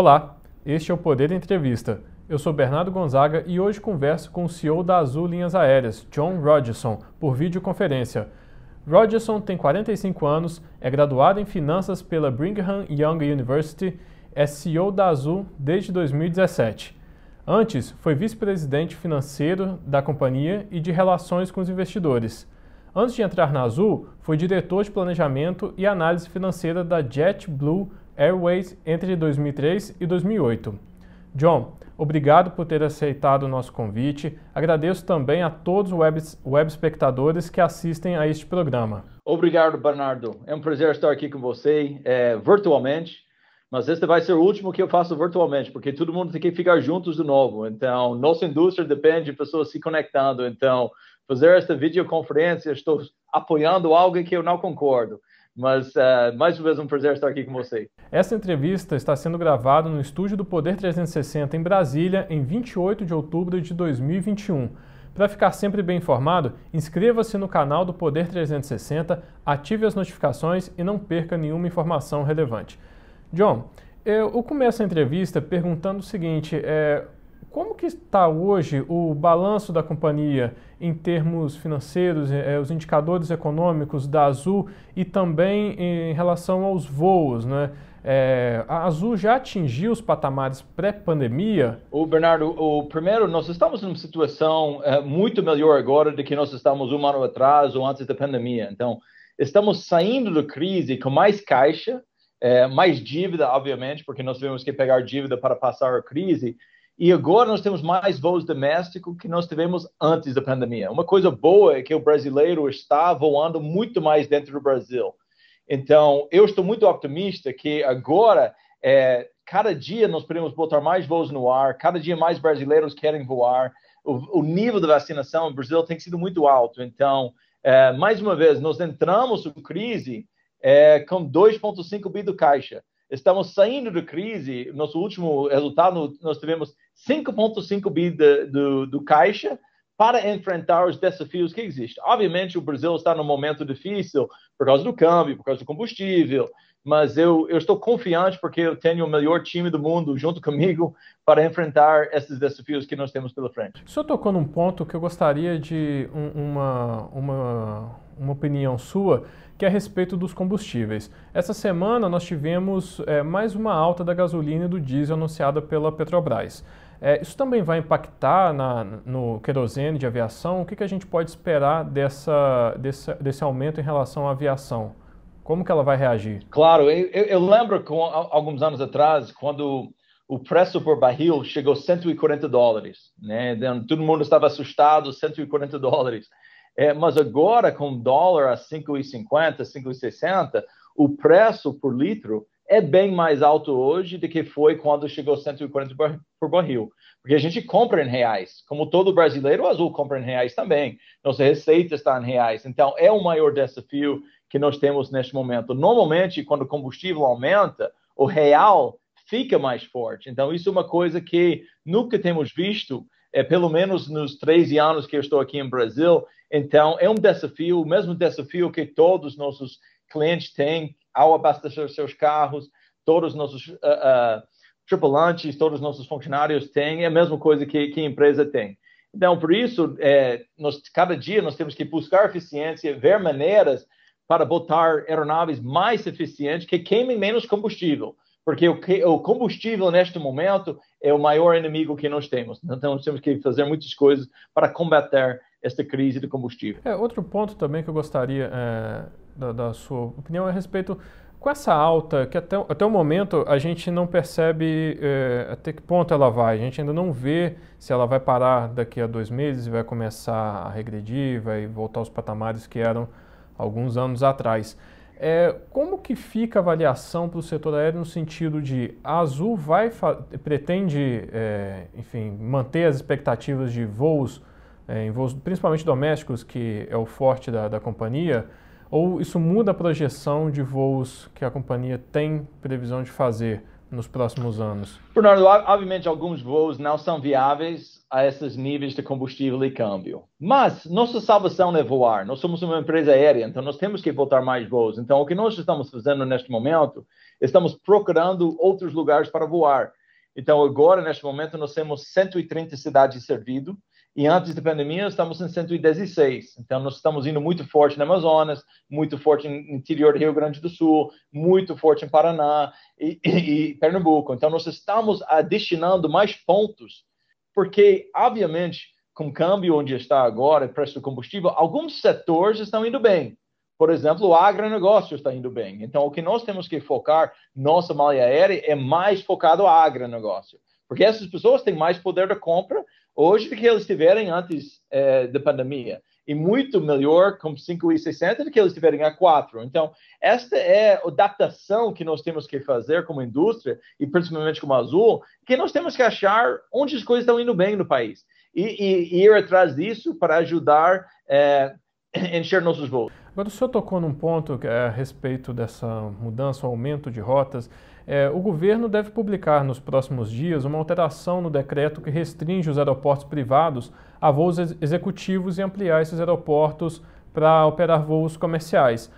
Olá, este é o Poder Entrevista. Eu sou Bernardo Gonzaga e hoje converso com o CEO da Azul Linhas Aéreas, John Rodgerson, por videoconferência. Rodgerson tem 45 anos, é graduado em Finanças pela Brigham Young University, é CEO da Azul desde 2017. Antes, foi vice-presidente financeiro da companhia e de relações com os investidores. Antes de entrar na Azul, foi diretor de planejamento e análise financeira da JetBlue Airways entre 2003 e 2008. John, obrigado por ter aceitado o nosso convite. Agradeço também a todos os web, web espectadores que assistem a este programa. Obrigado, Bernardo. É um prazer estar aqui com você é, virtualmente, mas este vai ser o último que eu faço virtualmente, porque todo mundo tem que ficar juntos de novo. Então, nossa indústria depende de pessoas se conectando. Então, fazer esta videoconferência, estou apoiando algo que eu não concordo. Mas, uh, mais uma vez, um prazer estar aqui com você. Essa entrevista está sendo gravada no estúdio do Poder 360 em Brasília, em 28 de outubro de 2021. Para ficar sempre bem informado, inscreva-se no canal do Poder 360, ative as notificações e não perca nenhuma informação relevante. John, eu começo a entrevista perguntando o seguinte: é, como que está hoje o balanço da companhia em termos financeiros, eh, os indicadores econômicos da Azul e também em relação aos voos, né? É, a Azul já atingiu os patamares pré-pandemia? O Bernardo, o primeiro, nós estamos numa situação é, muito melhor agora do que nós estávamos um ano atrás ou antes da pandemia. Então, estamos saindo da crise com mais caixa, é, mais dívida, obviamente, porque nós tivemos que pegar dívida para passar a crise, e agora nós temos mais voos domésticos que nós tivemos antes da pandemia. Uma coisa boa é que o brasileiro está voando muito mais dentro do Brasil. Então, eu estou muito optimista que agora, é, cada dia nós podemos botar mais voos no ar, cada dia mais brasileiros querem voar. O, o nível da vacinação no Brasil tem sido muito alto. Então, é, mais uma vez, nós entramos em crise é, com 2,5 bi do caixa. Estamos saindo da crise. Nosso último resultado, nós tivemos 5,5 bi do, do caixa para enfrentar os desafios que existem. Obviamente, o Brasil está num momento difícil por causa do câmbio, por causa do combustível, mas eu, eu estou confiante porque eu tenho o melhor time do mundo junto comigo para enfrentar esses desafios que nós temos pela frente. O senhor tocou num ponto que eu gostaria de um, uma, uma, uma opinião sua, que é a respeito dos combustíveis. Essa semana nós tivemos é, mais uma alta da gasolina e do diesel anunciada pela Petrobras. É, isso também vai impactar na, no querosene de aviação? O que, que a gente pode esperar dessa, desse, desse aumento em relação à aviação? Como que ela vai reagir? Claro, eu, eu lembro que alguns anos atrás, quando o preço por barril chegou a 140 dólares, né? Então, todo mundo estava assustado, 140 dólares. É, mas agora, com o dólar a 5,50, 5,60, o preço por litro é bem mais alto hoje do que foi quando chegou 140 por barril. Porque a gente compra em reais. Como todo brasileiro, o Azul compra em reais também. Nossa receita está em reais. Então, é o maior desafio que nós temos neste momento. Normalmente, quando o combustível aumenta, o real fica mais forte. Então, isso é uma coisa que nunca temos visto, é, pelo menos nos 13 anos que eu estou aqui em Brasil. Então, é um desafio, o mesmo desafio que todos os nossos clientes têm ao abastecer seus carros, todos os nossos uh, uh, tripulantes, todos os nossos funcionários têm, é a mesma coisa que, que a empresa tem. Então, por isso, é, nós, cada dia nós temos que buscar eficiência, ver maneiras para botar aeronaves mais eficientes que queimem menos combustível, porque o, o combustível neste momento é o maior inimigo que nós temos. Então, nós temos que fazer muitas coisas para combater esta crise de combustível. É, outro ponto também que eu gostaria é, da, da, sua opinião a respeito com essa alta, que até, até o momento a gente não percebe é, até que ponto ela vai, a gente ainda não vê se ela vai parar daqui a dois meses e vai começar a regredir, vai voltar aos patamares que eram alguns anos atrás. É, como que fica a avaliação para o setor aéreo no sentido de a Azul vai pretende, é, enfim, manter as expectativas de voos, é, em voos principalmente domésticos, que é o forte da, da companhia, ou isso muda a projeção de voos que a companhia tem previsão de fazer nos próximos anos? Bernardo, obviamente alguns voos não são viáveis a esses níveis de combustível e câmbio. Mas nossa salvação é voar. Nós somos uma empresa aérea, então nós temos que voltar mais voos. Então o que nós estamos fazendo neste momento, estamos procurando outros lugares para voar. Então agora, neste momento, nós temos 130 cidades servidas e antes da pandemia estamos em 116. Então nós estamos indo muito forte no Amazonas, muito forte no interior do Rio Grande do Sul, muito forte em Paraná e, e, e Pernambuco. Então nós estamos destinando mais pontos, porque obviamente com o câmbio onde está agora, preço do combustível, alguns setores estão indo bem. Por exemplo, o agronegócio está indo bem. Então, o que nós temos que focar, nossa malha aérea, é mais focado no agronegócio. Porque essas pessoas têm mais poder de compra hoje do que eles tiverem antes é, da pandemia. E muito melhor com 5,60 do que eles tiverem a 4. Então, esta é a adaptação que nós temos que fazer como indústria, e principalmente como Azul, que nós temos que achar onde as coisas estão indo bem no país. E, e, e ir atrás disso para ajudar é, encher nossos voos. Agora, o senhor tocou num ponto é a respeito dessa mudança, o aumento de rotas. É, o governo deve publicar nos próximos dias uma alteração no decreto que restringe os aeroportos privados a voos ex executivos e ampliar esses aeroportos para operar voos comerciais.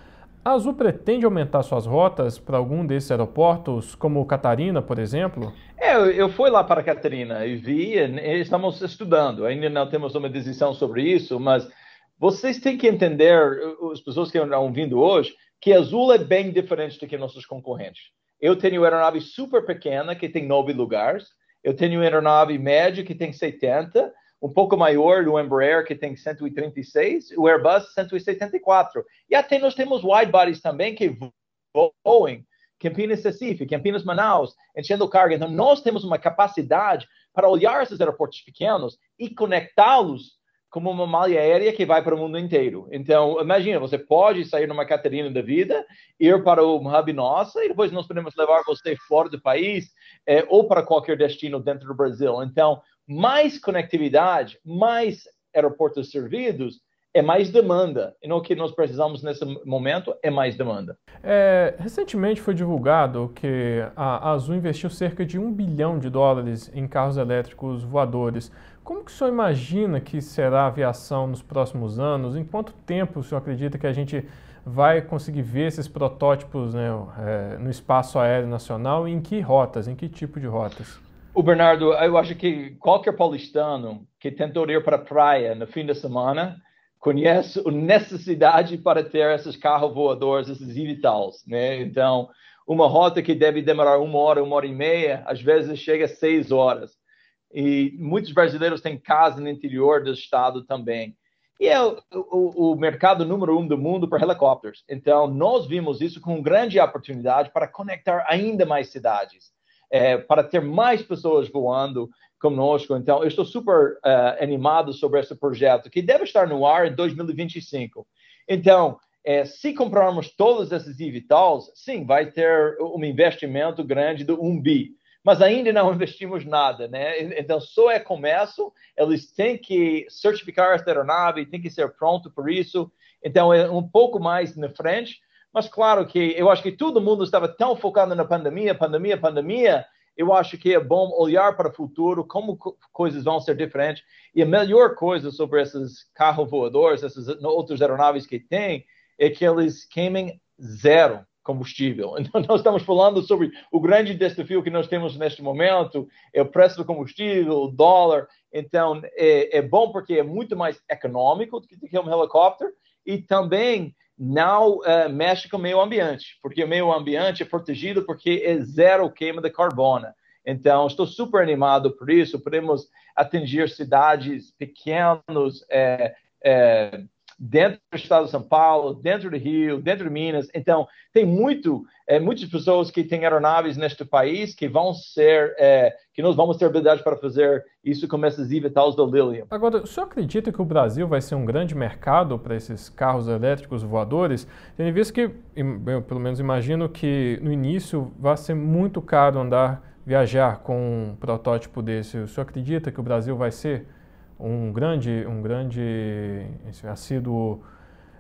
A Azul pretende aumentar suas rotas para algum desses aeroportos, como Catarina, por exemplo? É, eu fui lá para Catarina e vi, estamos estudando, ainda não temos uma decisão sobre isso, mas vocês têm que entender, as pessoas que estão vindo hoje, que Azul é bem diferente do que nossos concorrentes. Eu tenho aeronave super pequena, que tem nove lugares. Eu tenho aeronave média, que tem 70. Um pouco maior, o Embraer, que tem 136. O Airbus, 174. E até nós temos wide bodies também, que voam Campinas Recife, Campinas Manaus, enchendo carga. Então, nós temos uma capacidade para olhar esses aeroportos pequenos e conectá-los como uma malha aérea que vai para o mundo inteiro. Então, imagina, você pode sair numa Catarina da vida, ir para o hub nossa, e depois nós podemos levar você fora do país é, ou para qualquer destino dentro do Brasil. Então, mais conectividade, mais aeroportos servidos, é mais demanda. E o que nós precisamos nesse momento é mais demanda. É, recentemente foi divulgado que a Azul investiu cerca de um bilhão de dólares em carros elétricos voadores. Como que o senhor imagina que será a aviação nos próximos anos? Em quanto tempo o senhor acredita que a gente vai conseguir ver esses protótipos né, é, no espaço aéreo nacional e em que rotas, em que tipo de rotas? O Bernardo, eu acho que qualquer paulistano que tentou ir para a praia no fim de semana conhece a necessidade para ter esses carros voadores, esses eVTOLs, né? Então, uma rota que deve demorar uma hora, uma hora e meia, às vezes chega a seis horas e muitos brasileiros têm casa no interior do estado também. E é o, o, o, mercado número um do mundo para helicópteros. Então, nós vimos isso como grande oportunidade para conectar ainda mais cidades, é, para ter mais pessoas voando conosco. Então, eu estou super uh, animado sobre esse projeto, que deve estar no ar em 2025. Então, é, se comprarmos todos esses eVTOLs, sim, vai ter um investimento grande do 1 bi mas ainda não investimos nada, né? Então, só é começo, eles têm que certificar esta aeronave, tem que ser pronto por isso, então é um pouco mais na frente, mas claro que eu acho que todo mundo estava tão focado na pandemia, pandemia, pandemia, eu acho que é bom olhar para o futuro, como coisas vão ser diferentes, e a melhor coisa sobre esses carros voadores, essas outras aeronaves que tem, é que eles queimem zero combustível. Então, nós estamos falando sobre o grande desafio que nós temos neste momento, é o preço do combustível, o dólar. Então, é, é bom porque é muito mais econômico do que um helicóptero e também não uh, mexe com o meio ambiente, porque o meio ambiente é protegido porque é zero queima de carbono. Então, estou super animado por isso. Podemos atingir cidades pequenas, é, é, dentro do estado de São Paulo, dentro do Rio, dentro de Minas. Então, tem muito, é, muitas pessoas que têm aeronaves neste país que vão ser, é, que nós vamos ter habilidade para fazer isso com esses eVTOLs da Lilium. Agora, o senhor acredita que o Brasil vai ser um grande mercado para esses carros elétricos voadores? Tendo visto que, eu pelo menos imagino que no início vai ser muito caro andar, viajar com um protótipo desse. O senhor acredita que o Brasil vai ser um grande, um grande assíduo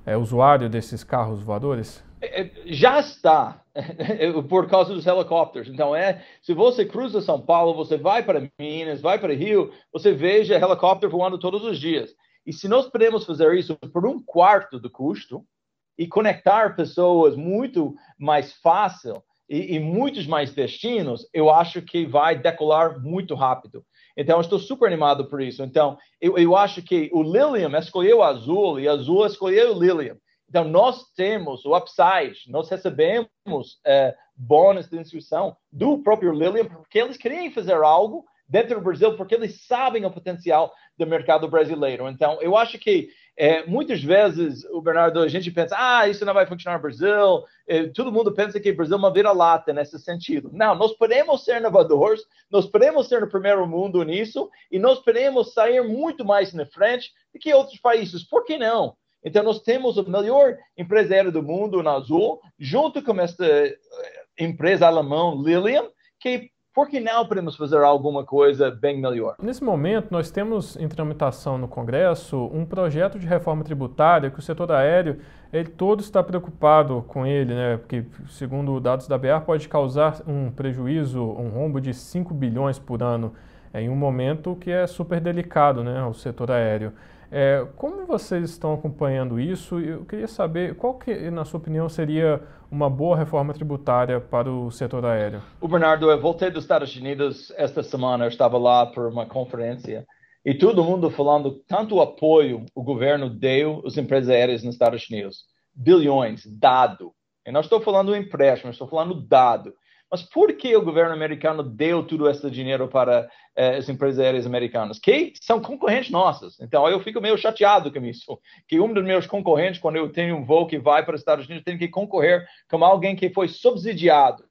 é, usuário desses carros voadores? É, já está por causa dos helicópteros. Então é, se você cruza São Paulo, você vai para Minas, vai para Rio, você veja helicóptero voando todos os dias. E se nós podemos fazer isso por um quarto do custo e conectar pessoas muito mais fácil e, e muitos mais destinos, eu acho que vai decolar muito rápido. Então, eu estou super animado por isso. Então, eu, eu acho que o Lilium escolheu azul e azul escolheu o Lilium. Então, nós temos o upside, nós recebemos é, bônus de inscrição do próprio Lilium, porque eles queriam fazer algo dentro do Brasil, porque eles sabem o potencial do mercado brasileiro. Então, eu acho que é, muitas vezes, o Bernardo, a gente pensa, ah, isso não vai funcionar no Brasil. É, todo mundo pensa que o Brasil é uma vira-lata nesse sentido. Não, nós podemos ser inovadores, nós podemos ser no primeiro mundo nisso, e nós podemos sair muito mais na frente do que outros países. Por que não? Então, nós temos o melhor empresário do mundo na Azul, junto com esta eh, empresa alemã Lilium, que por que não podemos fazer alguma coisa bem melhor? Nesse momento, nós temos em tramitação no Congresso um projeto de reforma tributária que o setor aéreo ele todo está preocupado com ele, né? porque, segundo dados da BR, pode causar um prejuízo, um rombo de 5 bilhões por ano, em um momento que é super delicado né, o setor aéreo. É, como vocês estão acompanhando isso? Eu queria saber qual que, na sua opinião, seria uma boa reforma tributária para o setor aéreo. O Bernardo, eu voltei dos Estados Unidos esta semana, eu estava lá por uma conferência e todo mundo falando tanto apoio o governo deu às empresas aéreas nos Estados Unidos. Bilhões, dado. Eu não estou falando empréstimo, estou falando dado. Mas por que o governo americano deu todo esse dinheiro para eh, as empresas aéreas americanas? Que são concorrentes nossas. Então, eu fico meio chateado com isso. Que um dos meus concorrentes, quando eu tenho um voo que vai para os Estados Unidos, tem que concorrer com alguém que foi subsidiado.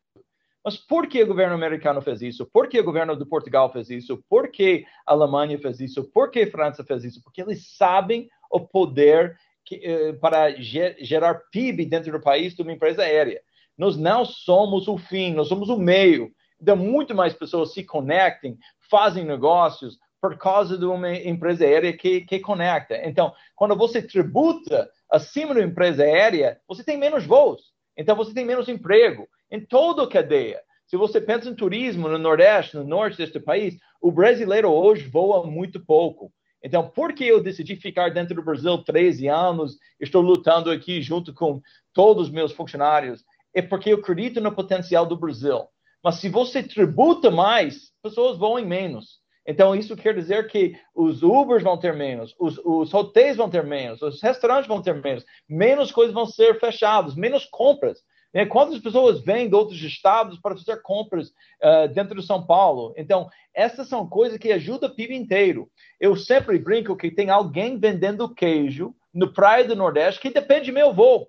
Mas por que o governo americano fez isso? Por que o governo de Portugal fez isso? Por que a Alemanha fez isso? Por que a França fez isso? Porque eles sabem o poder que, eh, para gerar PIB dentro do país de uma empresa aérea. Nós não somos o fim, nós somos o meio. Então, muito mais pessoas se conectem, fazem negócios por causa de uma empresa aérea que, que conecta. Então, quando você tributa acima da empresa aérea, você tem menos voos. Então, você tem menos emprego em toda a cadeia. Se você pensa em turismo no Nordeste, no Norte deste país, o brasileiro hoje voa muito pouco. Então, por que eu decidi ficar dentro do Brasil 13 anos? Estou lutando aqui junto com todos os meus funcionários é porque eu acredito no potencial do Brasil. Mas se você tributa mais, pessoas vão em menos. Então, isso quer dizer que os Ubers vão ter menos, os, os hotéis vão ter menos, os restaurantes vão ter menos, menos coisas vão ser fechadas, menos compras. Né? Quantas pessoas vêm de outros estados para fazer compras uh, dentro de São Paulo? Então, essas são coisas que ajudam o PIB inteiro. Eu sempre brinco que tem alguém vendendo queijo no Praia do Nordeste que depende do meu voo.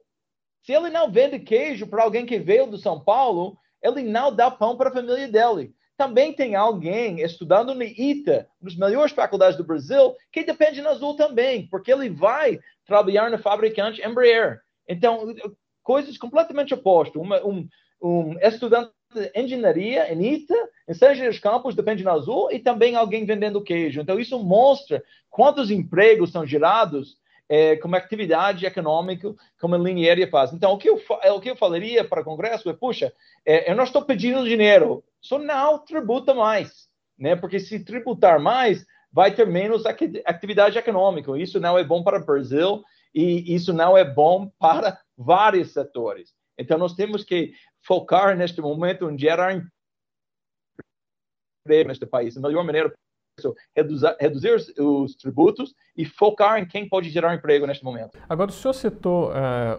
Se ele não vende queijo para alguém que veio do São Paulo, ele não dá pão para a família dele. Também tem alguém estudando no ITA, nos melhores faculdades do Brasil, que depende na Azul também, porque ele vai trabalhar na fabricante Embraer. Então, coisas completamente opostas. Uma, um, um estudante de engenharia em ITA, em São José dos Campos, depende na Azul, e também alguém vendendo queijo. Então, isso mostra quantos empregos são gerados é, como atividade econômica, como linha aérea faz. Então, o que eu, o que eu falaria para o Congresso é, puxa, é, eu não estou pedindo dinheiro, só não tributa mais, né? Porque se tributar mais, vai ter menos atividade econômica. Isso não é bom para o Brasil e isso não é bom para vários setores. Então, nós temos que focar neste momento em gerar emprego neste país. A melhor maneira reduzir, os, os, tributos e focar em quem pode gerar emprego neste momento. Agora, o senhor citou uh,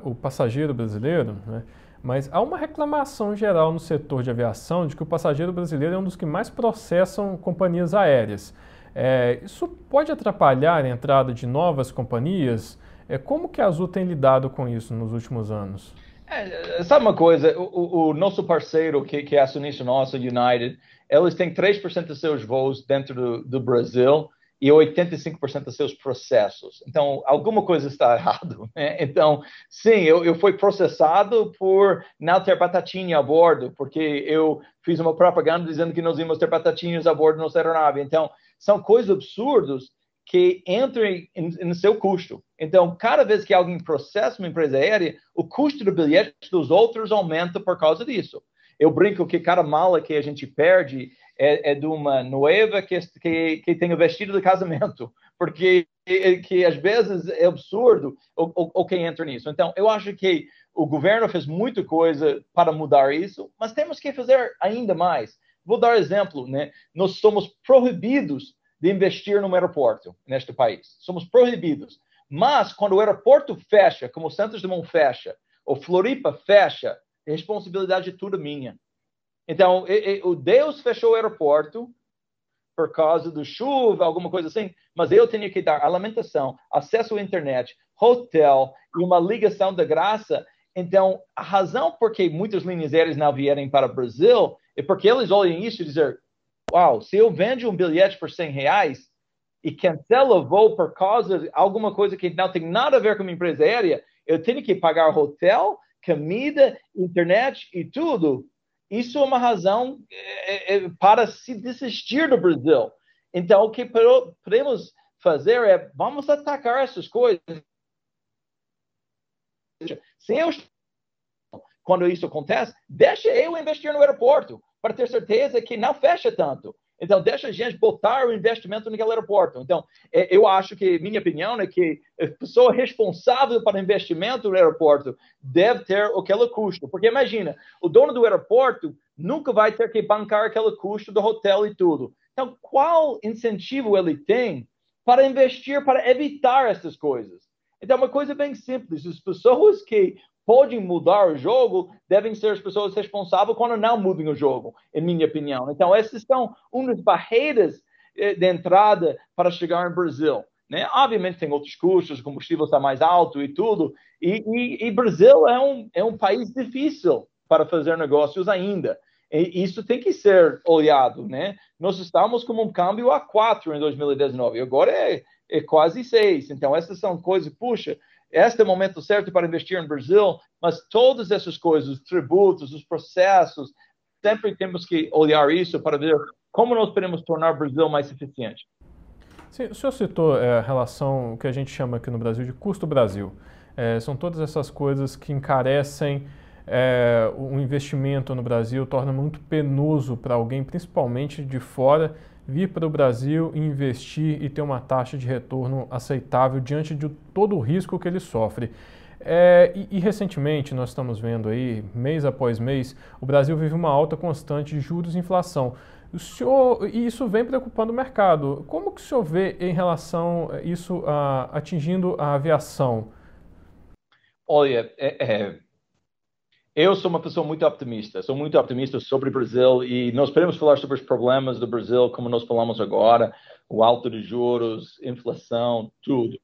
o passageiro brasileiro, né? mas há uma reclamação geral no setor de aviação de que o passageiro brasileiro é um dos que mais processam companhias aéreas. É, isso pode atrapalhar a entrada de novas companhias? É, como que a Azul tem lidado com isso nos últimos anos? É, sabe uma coisa? O, o, nosso parceiro, que, que é acionista nosso, United, eles têm 3% dos seus voos dentro do, do Brasil e 85% dos seus processos. Então, alguma coisa está errado. Né? Então, sim, eu, eu fui processado por não ter batatinha a bordo, porque eu fiz uma propaganda dizendo que nós íamos ter batatinhas a bordo da nossa aeronave. Então, são coisas absurdas que entre no seu custo. Então, cada vez que alguém processa uma empresa aérea, o custo do bilhete dos outros aumenta por causa disso. Eu brinco que cada mala que a gente perde é, é de uma noiva que, que, que tem o vestido de casamento, porque que às vezes é absurdo o, o, o que entra nisso. Então, eu acho que o governo fez muita coisa para mudar isso, mas temos que fazer ainda mais. Vou dar exemplo, né? Nós somos proibidos de investir no aeroporto neste país. Somos proibidos. Mas quando o aeroporto fecha, como o Santos Dumont fecha, ou Floripa fecha, a responsabilidade é minha. Então, o Deus fechou o aeroporto por causa do chuva, alguma coisa assim, mas eu tenho que dar alimentação, acesso à internet, hotel e uma ligação de graça. Então, a razão por que muitas linhas aéreas não vierem para o Brasil é porque eles olham isso e dizem, uau, se eu vendo um bilhete por 100 reais e cancelo o voo por causa de alguma coisa que não tem nada a ver com a empresa aérea, eu tenho que pagar hotel, comida, internet e tudo. Isso é uma razão é, é, para se desistir do Brasil. Então, o que podemos fazer é vamos atacar essas coisas. Se eu, quando isso acontece, deixa eu investir no aeroporto para ter certeza que não fecha tanto. Então, deixa a gente botar o investimento naquele aeroporto. Então, é, eu acho que, minha opinião é que a pessoa responsável para investimento no aeroporto deve ter aquele custo. Porque imagina, o dono do aeroporto nunca vai ter que bancar aquele custo do hotel e tudo. Então, qual incentivo ele tem para investir, para evitar essas coisas? Então, é uma coisa bem simples. As pessoas que podem mudar o jogo devem ser as pessoas responsáveis quando não mudam o jogo, em minha opinião. Então, essas são uma das barreiras eh, de entrada para chegar no Brasil. Né? Obviamente tem outros custos, o combustível está mais alto e tudo, e, e, e Brasil é um, é um país difícil para fazer negócios ainda. E isso tem que ser olhado, né? Nós estamos com um câmbio a 4 em 2019, agora é, é quase 6. Então, essas são coisas, puxa, este é o momento certo para investir no Brasil, mas todas essas coisas, os tributos, os processos, sempre temos que olhar isso para ver como nós podemos tornar o Brasil mais eficiente. Sim, o senhor citou é, a relação, que a gente chama aqui no Brasil de custo Brasil. É, são todas essas coisas que encarecem é, o investimento no Brasil, torna muito penoso para alguém, principalmente de fora, vir para o Brasil, investir e ter uma taxa de retorno aceitável diante de todo o risco que ele sofre. É, e, e, recentemente nós estamos vendo aí, mês após mês, o Brasil vive uma alta constante de juros e inflação. O senhor, e isso vem preocupando o mercado. Como que o senhor vê em relação a isso a, atingindo a aviação? Olha, é, é, eu sou uma pessoa muito optimista, sou muito optimista sobre o Brasil e nós podemos falar sobre os problemas do Brasil, como nós falamos agora, o alto de juros, inflação, tudo.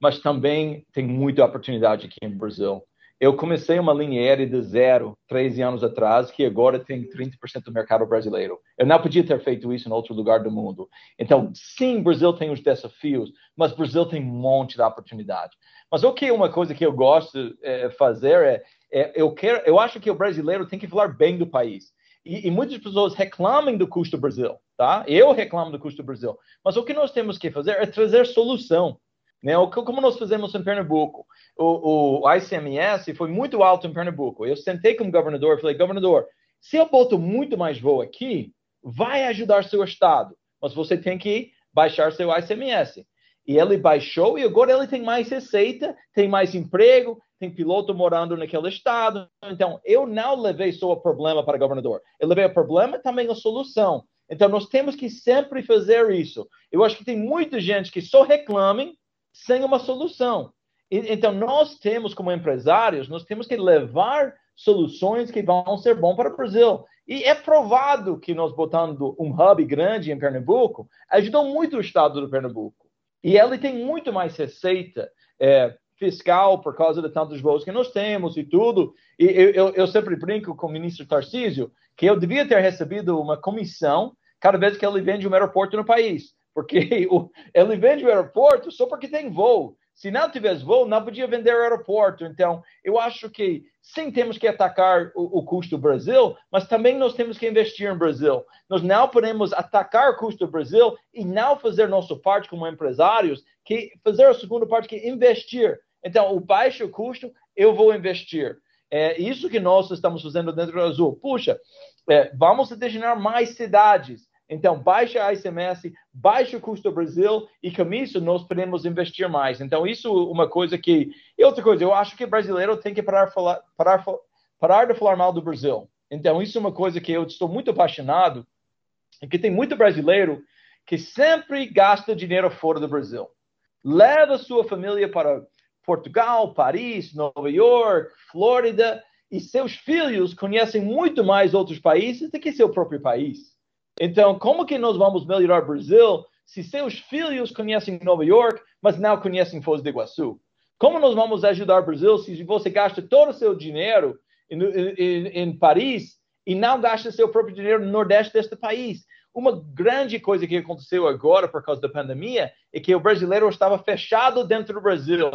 Mas também tem muita oportunidade aqui no Brasil. Eu comecei uma linha aérea de zero, 13 anos atrás, que agora tem 30% do mercado brasileiro. Eu não podia ter feito isso em outro lugar do mundo. Então, sim, o Brasil tem os desafios, mas o Brasil tem um monte de oportunidade. Mas o que é uma coisa que eu gosto de é, fazer é é, eu, quero, eu acho que o brasileiro tem que falar bem do país. E, e, muitas pessoas reclamam do custo do Brasil, tá? Eu reclamo do custo do Brasil. Mas o que nós temos que fazer é trazer solução. Né? O, como nós fazemos em Pernambuco. O, o ICMS foi muito alto em Pernambuco. Eu sentei com o governador e falei, governador, se eu boto muito mais voo aqui, vai ajudar seu estado. Mas você tem que baixar seu ICMS. E ele baixou e agora ele tem mais receita, tem mais emprego, tem piloto morando naquele estado. Então, eu não levei só o problema para o governador, eu levei o problema também a solução. Então, nós temos que sempre fazer isso. Eu acho que tem muita gente que só reclame sem uma solução. Então, nós temos, como empresários, nós temos que levar soluções que vão ser bom para o Brasil. E é provado que nós botando um hub grande em Pernambuco ajudou muito o estado do Pernambuco. E ele tem muito mais receita é, fiscal por causa de tantos voos que nós temos e tudo. E eu, eu, eu sempre brinco com o ministro Tarcísio que eu devia ter recebido uma comissão cada vez que ele vende um aeroporto no país. Porque o, ele vende o aeroporto só porque tem voo. Se não tivesse voo, não podia vender aeroporto. Então, eu acho que sim, temos que atacar o, o, custo do Brasil, mas também nós temos que investir no Brasil. Nós não podemos atacar o custo do Brasil e não fazer nossa parte como empresários, que fazer a segunda parte, que é investir. Então, o baixo custo, eu vou investir. É isso que nós estamos fazendo dentro do Azul. Puxa, é, vamos designar mais cidades então, baixa ICMS, baixa o custo do Brasil e com isso nós podemos investir mais. Então, isso é uma coisa que. E outra coisa, eu acho que brasileiro tem que parar, falar, parar, parar de falar mal do Brasil. Então, isso é uma coisa que eu estou muito apaixonado e que tem muito brasileiro que sempre gasta dinheiro fora do Brasil. Leva sua família para Portugal, Paris, Nova York, Flórida, e seus filhos conhecem muito mais outros países do que seu próprio país. Então, como que nós vamos melhorar o Brasil se seus filhos conhecem Nova York, mas não conhecem Foz do Iguaçu? Como nós vamos ajudar o Brasil se você gasta todo o seu dinheiro em, em, em Paris e não gasta seu próprio dinheiro no Nordeste deste país? Uma grande coisa que aconteceu agora por causa da pandemia é que o brasileiro estava fechado dentro do Brasil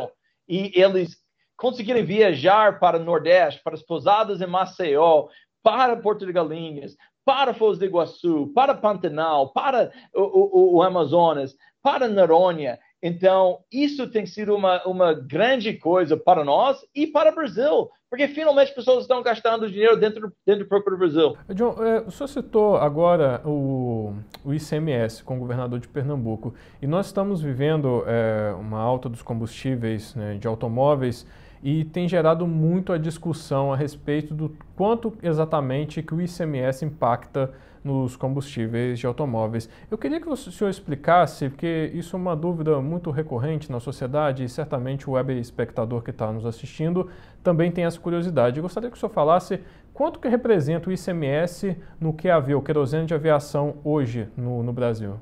e eles conseguiram viajar para o Nordeste, para as pousadas em Maceió, para Porto de Galinhas, para Foz do Iguaçu, para Pantanal, para o, o, o Amazonas, para Noronha. Então, isso tem sido uma, uma grande coisa para nós e para o Brasil, porque finalmente as pessoas estão gastando dinheiro dentro, dentro do próprio Brasil. John, é, o senhor citou agora o, o ICMS com o governador de Pernambuco, e nós estamos vivendo é, uma alta dos combustíveis né, de automóveis e tem gerado muito a discussão a respeito do quanto exatamente que o ICMS impacta nos combustíveis de automóveis. Eu queria que o senhor explicasse, porque isso é uma dúvida muito recorrente na sociedade e certamente o web espectador que está nos assistindo também tem essa curiosidade. Eu gostaria que o senhor falasse quanto que representa o ICMS no QAV, o querosene de aviação, hoje no, no Brasil?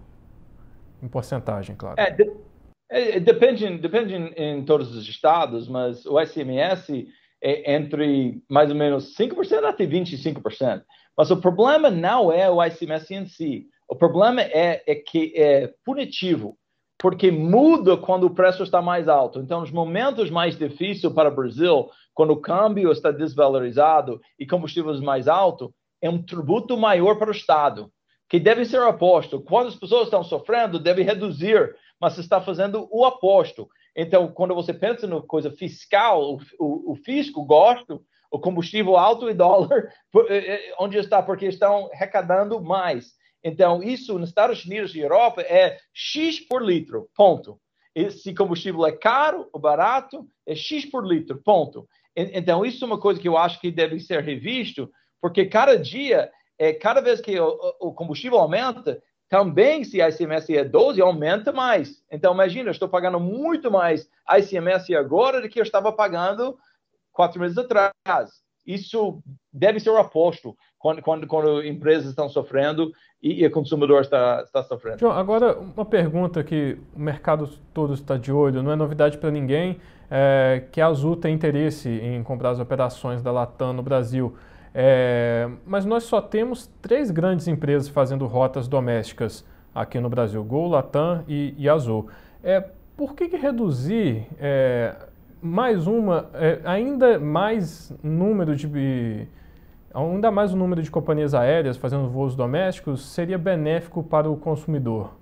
Em porcentagem, claro. É, de é, depende, depende em, em, todos os estados, mas o ICMS é entre mais ou menos 5% até 25%. Mas o problema não é o ICMS em si. O problema é, é que é punitivo, porque muda quando o preço está mais alto. Então, nos momentos mais difíceis para o Brasil, quando o câmbio está desvalorizado e combustíveis mais alto, é um tributo maior para o Estado, que deve ser oposto. Quando as pessoas estão sofrendo, deve reduzir mas você está fazendo o aposto. Então, quando você pensa no coisa fiscal, o, o, o fisco gosta, o combustível alto e dólar, eh, eh, onde está? Porque estão arrecadando mais. Então, isso nos Estados Unidos e Europa é X por litro, ponto. Se combustível é caro ou barato, é X por litro, ponto. Então, isso é uma coisa que eu acho que deve ser revisto, porque cada dia, é, cada vez que o, o combustível aumenta, também, se a ICMS é 12, aumenta mais. Então, imagina, eu estou pagando muito mais ICMS agora do que eu estava pagando quatro meses atrás. Isso deve ser o oposto quando, quando, quando empresas estão sofrendo e, e o consumidor está, está sofrendo. João, agora uma pergunta que o mercado todo está de olho, não é novidade para ninguém, é que a Azul tem interesse em comprar as operações da Latam no Brasil. É, mas nós só temos três grandes empresas fazendo rotas domésticas aqui no Brasil: Gol, Latam e, e Azul. É, por que, que reduzir é, mais uma, é, ainda mais número de ainda mais o número de companhias aéreas fazendo voos domésticos seria benéfico para o consumidor?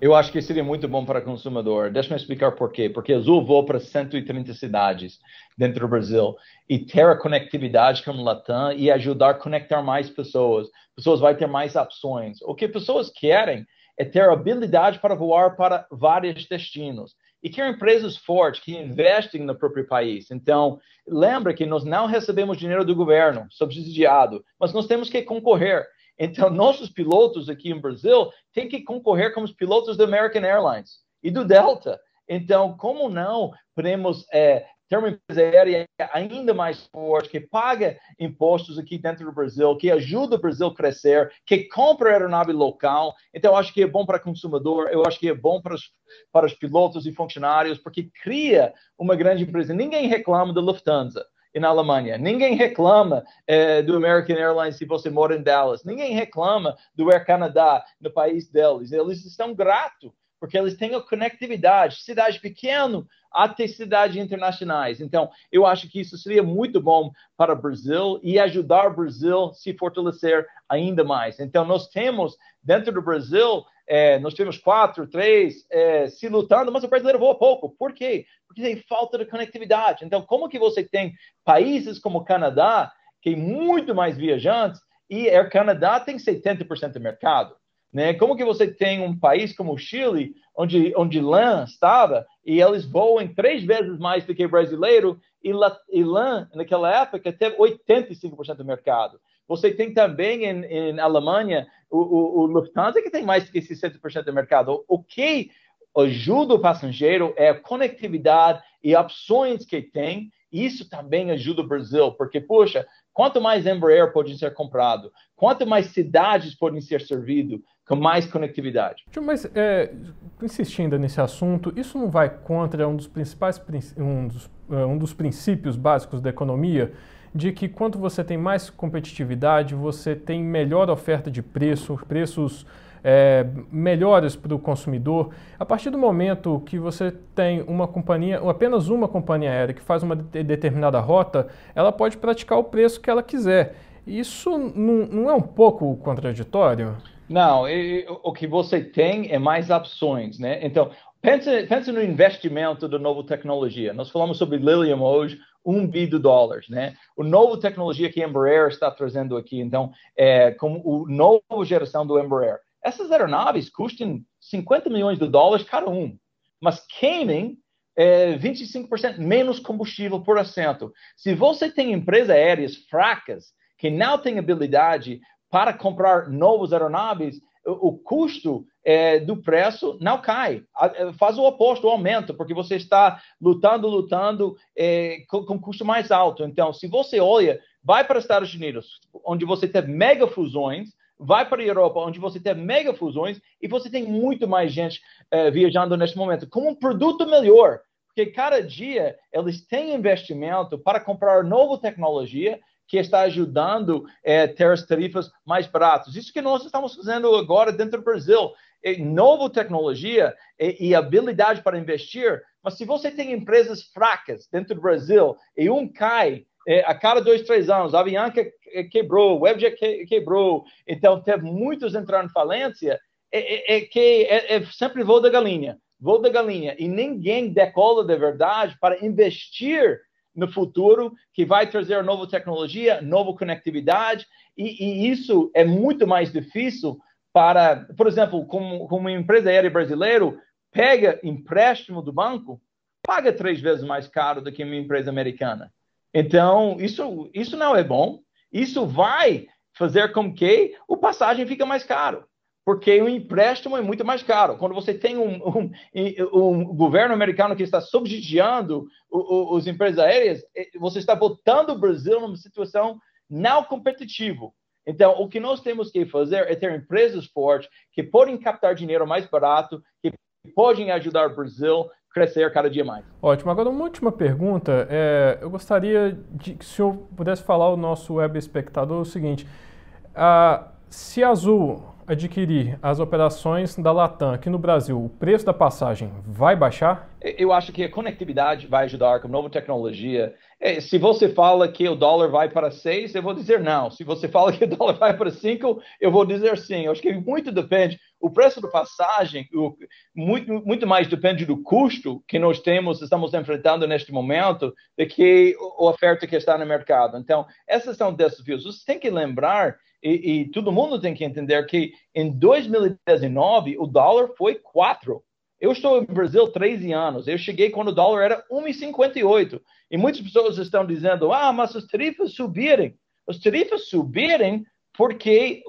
Eu acho que seria muito bom para o consumidor. Deixa eu explicar por quê. Porque Azul voa para 130 cidades dentro do Brasil e ter a conectividade com o Latam e ajudar a conectar mais pessoas. Pessoas vão ter mais opções. O que pessoas querem é ter habilidade para voar para vários destinos. E quer empresas fortes que investem no próprio país. Então, lembra que nós não recebemos dinheiro do governo subsidiado, mas nós temos que concorrer. Então, nossos pilotos aqui em Brasil têm que concorrer com os pilotos da American Airlines e do Delta. Então, como não podemos é, ter uma empresa aérea ainda mais forte, que paga impostos aqui dentro do Brasil, que ajuda o Brasil a crescer, que compra aeronave local. Então, acho que é bom para o consumidor, eu acho que é bom para os, para os pilotos e funcionários, porque cria uma grande empresa. Ninguém reclama da Lufthansa na Alemanha. Ninguém reclama é, do American Airlines se você mora em Dallas. Ninguém reclama do Air Canada no país deles. Eles estão gratos porque eles têm a conectividade. Cidade pequena, até cidades internacionais. Então, eu acho que isso seria muito bom para o Brasil e ajudar o Brasil a se fortalecer ainda mais. Então, nós temos, dentro do Brasil, é, nós temos quatro, três é, se lutando, mas o brasileiro voa pouco. Por quê? Porque tem falta de conectividade. Então, como que você tem países como o Canadá, que tem muito mais viajantes, e Air Canadá tem 70% do mercado? Né? Como que você tem um país como o Chile, onde, onde LAN estava, e eles voam três vezes mais do que brasileiro, e, La, e LAN, naquela época, teve 85% do mercado. Você tem também em, em Alemanha o, o, o, Lufthansa, que tem mais do que 60% do mercado. O, que ajuda o passageiro é a conectividade e opções que tem. Isso também ajuda o Brasil, porque, puxa, quanto mais Embraer pode ser comprado, quanto mais cidades podem ser servidas, com mais conectividade. Mas, é, insistindo nesse assunto, isso não vai contra um dos principais um dos, é, um dos princípios básicos da economia, de que quanto você tem mais competitividade, você tem melhor oferta de preço, preços é, melhores para o consumidor. A partir do momento que você tem uma companhia, apenas uma companhia aérea que faz uma determinada rota, ela pode praticar o preço que ela quiser. Isso não, não é um pouco contraditório? Não, e, o que você tem é mais opções, né? Então, pense no investimento da nova tecnologia. Nós falamos sobre Lilium hoje, um bi de dólares, né? O novo tecnologia que a Embraer está trazendo aqui, então, é como o novo geração do Embraer. Essas aeronaves custam 50 milhões de dólares cada um, mas queimem é, 25% menos combustível por assento. Se você tem empresas aéreas fracas que não têm habilidade para comprar novas aeronaves, o, o custo é, do preço não cai, é, faz o oposto, o aumento, porque você está lutando, lutando é, com, com custo mais alto. Então, se você olha, vai para os Estados Unidos, onde você tem mega fusões, vai para a Europa, onde você tem mega fusões e você tem muito mais gente é, viajando neste momento, com um produto melhor, porque cada dia eles têm investimento para comprar nova tecnologia que está ajudando é, ter as tarifas mais baratas. Isso que nós estamos fazendo agora dentro do Brasil. É nova tecnologia e, e, habilidade para investir, mas se você tem empresas fracas dentro do Brasil e um cai é, a cada dois, três anos, a Avianca quebrou, o WebJet que, quebrou, então teve muitos entrando em falência, é, é, é que é, é, sempre voo da galinha, voo da galinha, e ninguém decola de verdade para investir no futuro que vai trazer nova tecnologia, nova conectividade, e, e isso é muito mais difícil para, por exemplo, como, como uma empresa aérea brasileira pega empréstimo do banco, paga três vezes mais caro do que uma empresa americana. Então, isso, isso não é bom. Isso vai fazer com que o passagem fique mais caro porque o empréstimo é muito mais caro. Quando você tem um, um, um governo americano que está subsidiando os empresas aéreas, você está botando o Brasil numa situação não competitiva. Então, o que nós temos que fazer é ter empresas fortes que podem captar dinheiro mais barato, que podem ajudar o Brasil crescer cada dia mais. Ótimo. Agora, uma última pergunta. É, eu gostaria de que o senhor pudesse falar ao nosso web espectador o seguinte. Se a Azul adquirir as operações da Latam aqui no Brasil, o preço da passagem vai baixar? Eu acho que a conectividade vai ajudar com nova tecnologia. É, se você fala que o dólar vai para 6, eu vou dizer não. Se você fala que o dólar vai para 5, eu vou dizer sim. Eu acho que muito depende. O preço da passagem, o, muito, muito mais depende do custo que nós temos, estamos enfrentando neste momento, do que a oferta que está no mercado. Então, esses são desafios. Você tem que lembrar e, e, todo mundo tem que entender que em 2019 o dólar foi 4. Eu estou no Brasil 13 anos. Eu cheguei quando o dólar era 1,58. E muitas pessoas estão dizendo: ah, mas as tarifas subirem. As tarifas subirem porque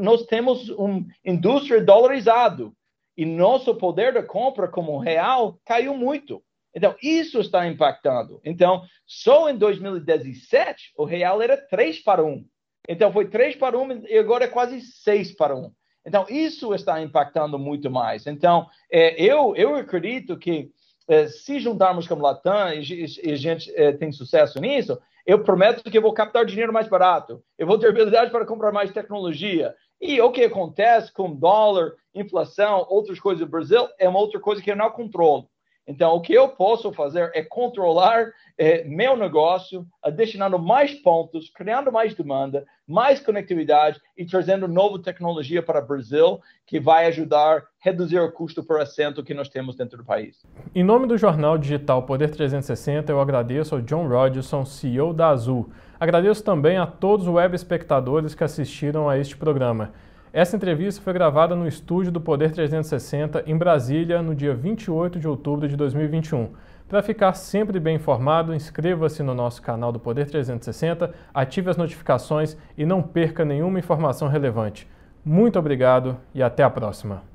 nós temos uma indústria dolarizado e nosso poder de compra como real caiu muito. Então, isso está impactando. Então, só em 2017, o real era 3 para 1. Então foi 3 para 1 e agora é quase 6 para 1. Então isso está impactando muito mais. Então é, eu, eu acredito que é, se juntarmos com o Latam e, e a gente é, tem sucesso nisso, eu prometo que eu vou captar dinheiro mais barato. Eu vou ter habilidade para comprar mais tecnologia. E o que acontece com dólar, inflação, outras coisas do Brasil, é uma outra coisa que eu não controlo. Então, o que eu posso fazer é controlar é, meu negócio, adicionando mais pontos, criando mais demanda, mais conectividade e trazendo nova tecnologia para o Brasil, que vai ajudar a reduzir o custo por assento que nós temos dentro do país. Em nome do jornal digital Poder 360, eu agradeço ao John Rodgerson, CEO da Azul. Agradeço também a todos os web espectadores que assistiram a este programa. Essa entrevista foi gravada no estúdio do Poder 360 em Brasília, no dia 28 de outubro de 2021. Para ficar sempre bem informado, inscreva-se no nosso canal do Poder 360, ative as notificações e não perca nenhuma informação relevante. Muito obrigado e até a próxima.